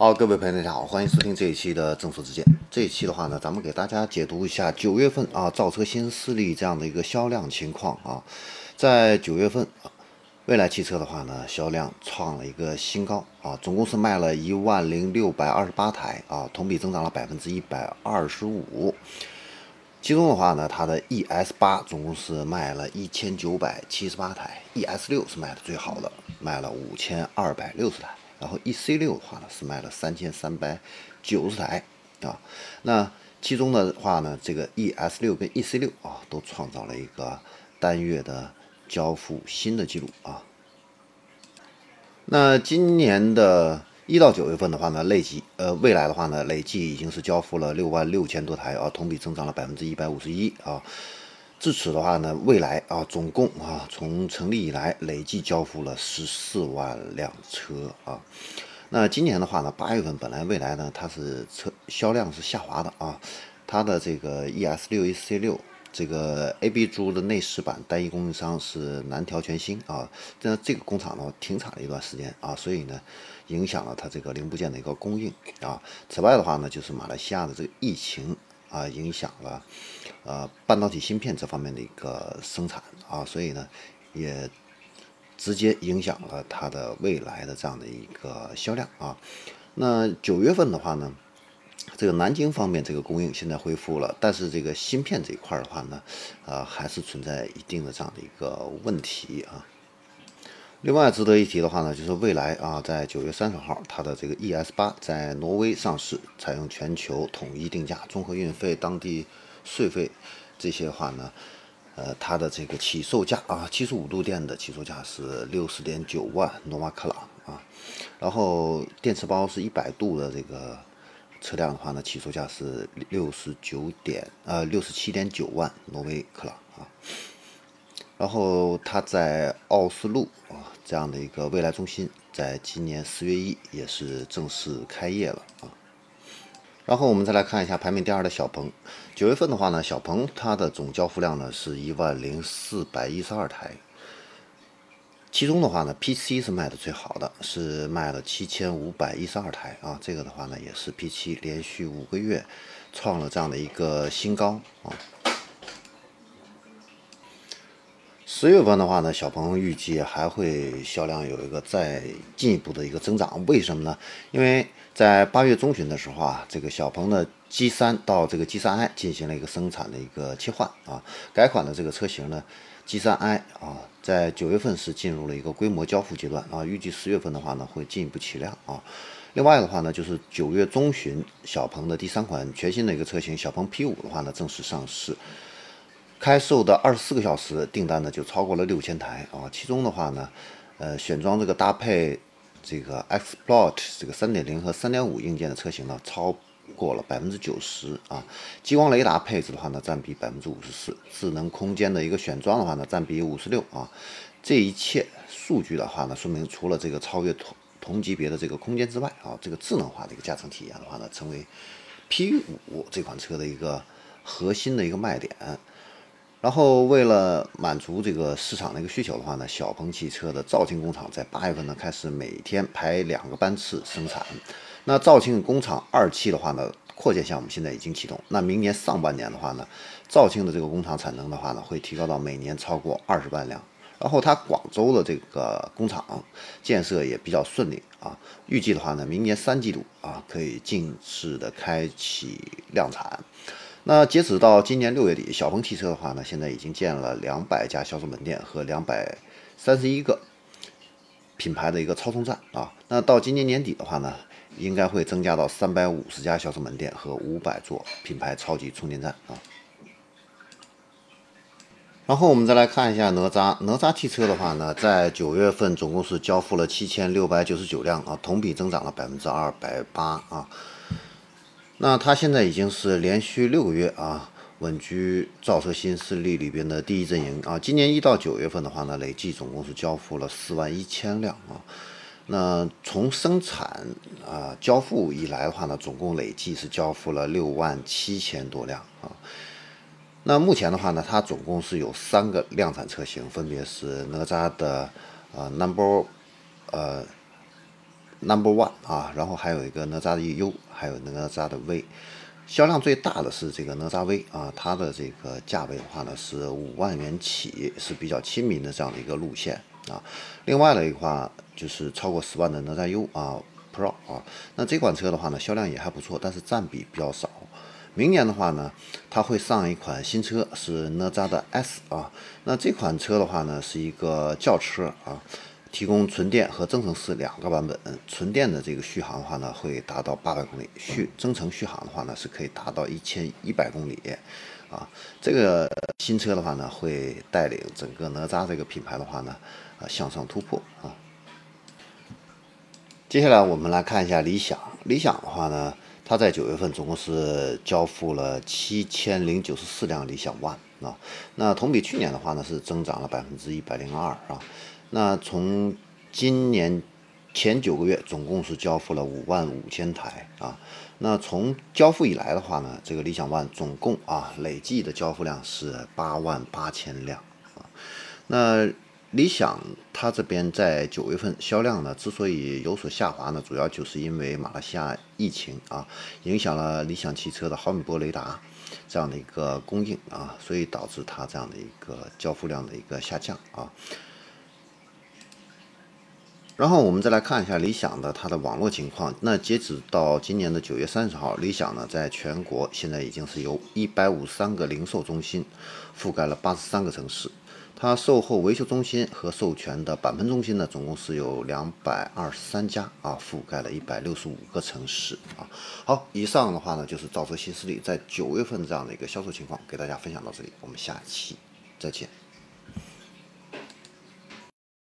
好，各位朋友，大家好，欢迎收听这一期的正说之见。这一期的话呢，咱们给大家解读一下九月份啊造车新势力这样的一个销量情况啊。在九月份啊，蔚来汽车的话呢，销量创了一个新高啊，总共是卖了一万零六百二十八台啊，同比增长了百分之一百二十五。其中的话呢，它的 ES 八总共是卖了一千九百七十八台，ES 六是卖的最好的，卖了五千二百六十台。然后 E C 六的话呢是卖了三千三百九十台啊，那其中的话呢，这个 E S 六跟 E C 六啊都创造了一个单月的交付新的记录啊。那今年的一到九月份的话呢，累计呃未来的话呢，累计已经是交付了六万六千多台啊，同比增长了百分之一百五十一啊。至此的话呢，未来啊，总共啊，从成立以来累计交付了十四万辆车啊。那今年的话呢，八月份本来未来呢，它是车销量是下滑的啊。它的这个 ES 六、EC 六这个 AB 株的内饰板单一供应商是南条全新啊。这这个工厂呢停产了一段时间啊，所以呢，影响了它这个零部件的一个供应啊。此外的话呢，就是马来西亚的这个疫情。啊，影响了，呃，半导体芯片这方面的一个生产啊，所以呢，也直接影响了它的未来的这样的一个销量啊。那九月份的话呢，这个南京方面这个供应现在恢复了，但是这个芯片这一块的话呢，呃，还是存在一定的这样的一个问题啊。另外值得一提的话呢，就是未来啊，在九月三十号，它的这个 ES 八在挪威上市，采用全球统一定价，综合运费、当地税费这些话呢，呃，它的这个起售价啊，七十五度电的起售价是六十点九万诺瓦克朗啊，然后电池包是一百度的这个车辆的话呢，起售价是六十九点呃六十七点九万挪威克朗啊。然后它在奥斯陆这样的一个未来中心，在今年四月一也是正式开业了啊。然后我们再来看一下排名第二的小鹏，九月份的话呢，小鹏它的总交付量呢是一万零四百一十二台，其中的话呢，P7 是卖的最好的，是卖了七千五百一十二台啊，这个的话呢也是 P7 连续五个月创了这样的一个新高啊。十月份的话呢，小鹏预计还会销量有一个再进一步的一个增长。为什么呢？因为在八月中旬的时候啊，这个小鹏的 G3 到这个 G3i 进行了一个生产的一个切换啊，改款的这个车型呢，G3i 啊，在九月份是进入了一个规模交付阶段啊，预计十月份的话呢，会进一步起量啊。另外的话呢，就是九月中旬，小鹏的第三款全新的一个车型小鹏 P5 的话呢，正式上市。开售的二十四个小时订单呢就超过了六千台啊，其中的话呢，呃，选装这个搭配这个 Xplot 这个三点零和三点五硬件的车型呢，超过了百分之九十啊。激光雷达配置的话呢，占比百分之五十四，智能空间的一个选装的话呢，占比五十六啊。这一切数据的话呢，说明除了这个超越同同级别的这个空间之外啊，这个智能化的一个驾乘体验的话呢，成为 P 五这款车的一个核心的一个卖点。然后，为了满足这个市场的一个需求的话呢，小鹏汽车的肇庆工厂在八月份呢开始每天排两个班次生产。那肇庆工厂二期的话呢，扩建项目现在已经启动。那明年上半年的话呢，肇庆的这个工厂产能的话呢，会提高到每年超过二十万辆。然后它广州的这个工厂建设也比较顺利啊，预计的话呢，明年三季度啊可以正式的开启量产。那截止到今年六月底，小鹏汽车的话呢，现在已经建了两百家销售门店和两百三十一个品牌的一个超充站啊。那到今年年底的话呢，应该会增加到三百五十家销售门店和五百座品牌超级充电站啊。然后我们再来看一下哪吒，哪吒汽车的话呢，在九月份总共是交付了七千六百九十九辆啊，同比增长了百分之二百八啊。那它现在已经是连续六个月啊，稳居造车新势力里边的第一阵营啊。今年一到九月份的话呢，累计总共是交付了四万一千辆啊。那从生产啊交付以来的话呢，总共累计是交付了六万七千多辆啊。那目前的话呢，它总共是有三个量产车型，分别是哪吒的呃 Number 呃 Number One 啊，然后还有一个哪吒的 U，还有哪吒的 V。销量最大的是这个哪吒 V 啊，它的这个价位的话呢是五万元起，是比较亲民的这样的一个路线啊。另外的一话就是超过十万的哪吒 U 啊 Pro 啊，那这款车的话呢销量也还不错，但是占比比较少。明年的话呢，它会上一款新车是哪吒的 S 啊，那这款车的话呢是一个轿车啊。提供纯电和增程式两个版本，纯电的这个续航的话呢，会达到八百公里；续增程续航的话呢，是可以达到一千一百公里。啊，这个新车的话呢，会带领整个哪吒这个品牌的话呢，啊向上突破啊。接下来我们来看一下理想，理想的话呢，它在九月份总共是交付了七千零九十四辆理想 ONE 啊，那同比去年的话呢，是增长了百分之一百零二啊。那从今年前九个月，总共是交付了五万五千台啊。那从交付以来的话呢，这个理想 ONE 总共啊累计的交付量是八万八千辆啊。那理想它这边在九月份销量呢，之所以有所下滑呢，主要就是因为马来西亚疫情啊，影响了理想汽车的毫米波雷达这样的一个供应啊，所以导致它这样的一个交付量的一个下降啊。然后我们再来看一下理想的它的网络情况。那截止到今年的九月三十号，理想呢在全国现在已经是由一百五十三个零售中心覆盖了八十三个城市。它售后维修中心和授权的钣喷中心呢，总共是有两百二十三家啊，覆盖了一百六十五个城市啊。好，以上的话呢就是造车新势力在九月份这样的一个销售情况，给大家分享到这里，我们下期再见。